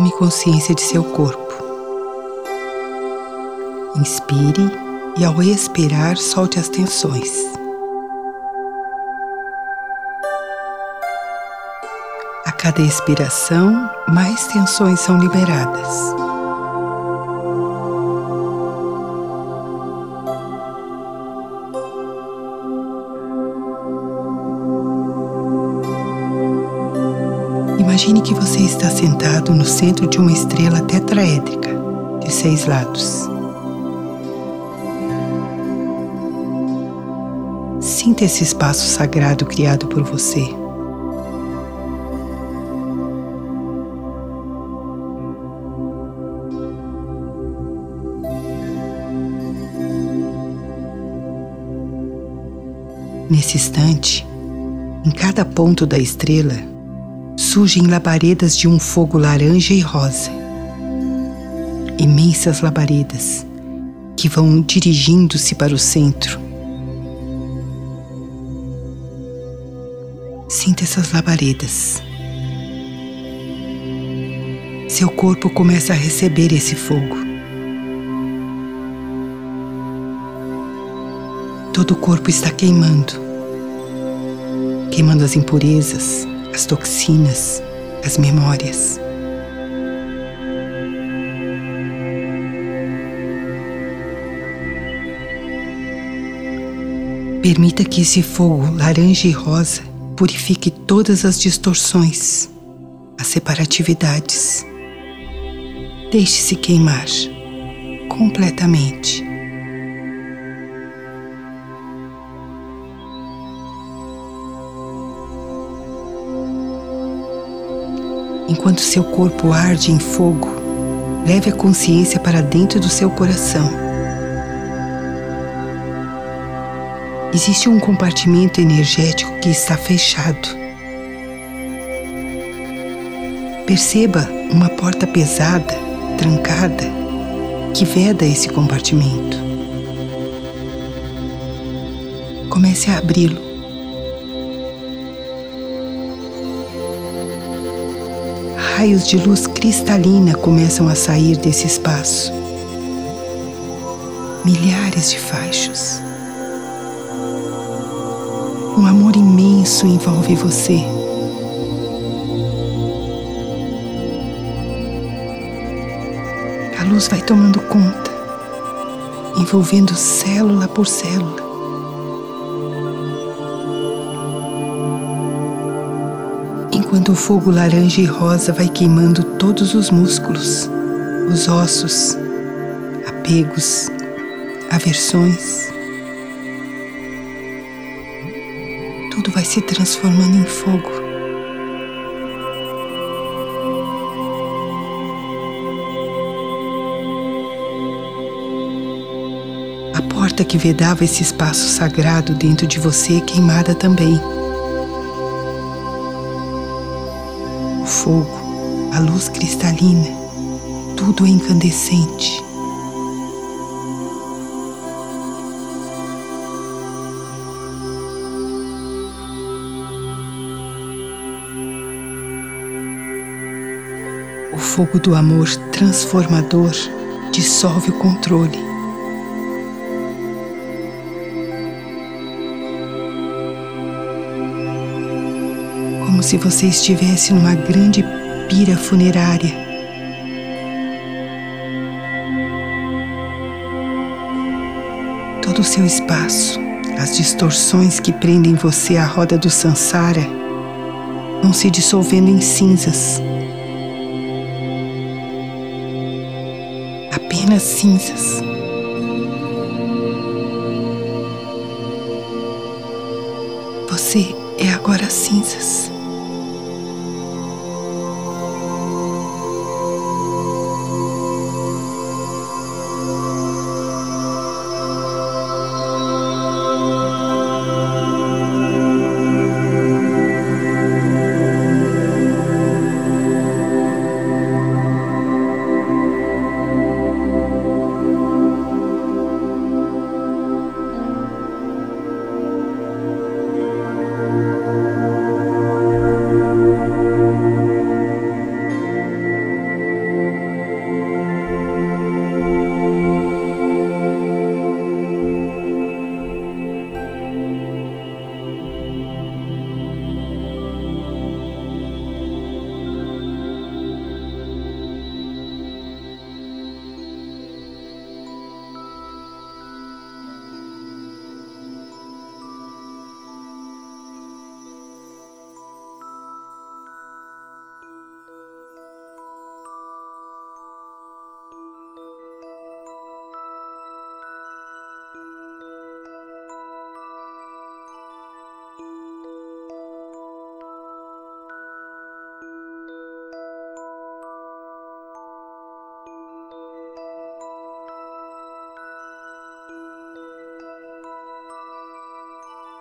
Tome consciência de seu corpo. Inspire e, ao expirar, solte as tensões. A cada expiração, mais tensões são liberadas. Imagine que você está sentado no centro de uma estrela tetraédrica de seis lados. Sinta esse espaço sagrado criado por você. Nesse instante, em cada ponto da estrela, surgem labaredas de um fogo laranja e rosa. Imensas labaredas que vão dirigindo-se para o centro. Sinta essas labaredas. Seu corpo começa a receber esse fogo. Todo o corpo está queimando, queimando as impurezas, as toxinas, as memórias. Permita que esse fogo laranja e rosa purifique todas as distorções, as separatividades. Deixe-se queimar completamente. Enquanto seu corpo arde em fogo, leve a consciência para dentro do seu coração. Existe um compartimento energético que está fechado. Perceba uma porta pesada, trancada, que veda esse compartimento. Comece a abri-lo. Raios de luz cristalina começam a sair desse espaço. Milhares de faixos. Um amor imenso envolve você. A luz vai tomando conta, envolvendo célula por célula. Enquanto o fogo laranja e rosa vai queimando todos os músculos, os ossos, apegos, aversões. Tudo vai se transformando em fogo. A porta que vedava esse espaço sagrado dentro de você é queimada também. Fogo, a luz cristalina, tudo é incandescente. O fogo do amor transformador dissolve o controle. Como se você estivesse numa grande pira funerária. Todo o seu espaço, as distorções que prendem você à roda do Sansara, vão se dissolvendo em cinzas. Apenas cinzas. Você é agora cinzas.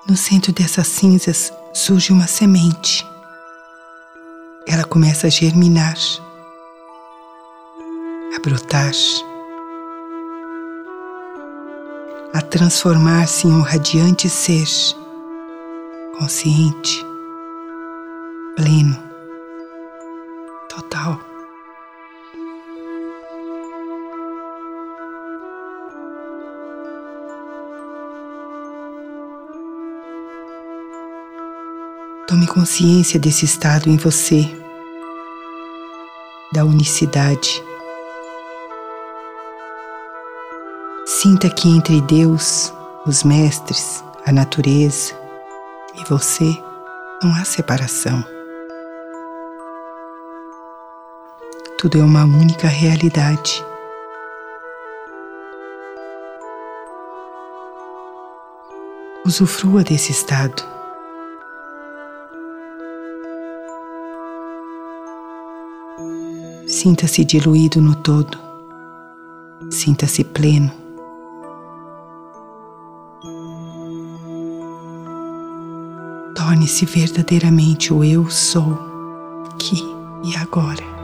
No centro dessas cinzas surge uma semente. Ela começa a germinar, a brotar, a transformar-se em um radiante ser, consciente, pleno, total. Tome consciência desse estado em você, da unicidade. Sinta que entre Deus, os mestres, a natureza e você não há separação. Tudo é uma única realidade. Usufrua desse estado. Sinta-se diluído no todo. Sinta-se pleno. Torne-se verdadeiramente o eu sou, aqui e agora.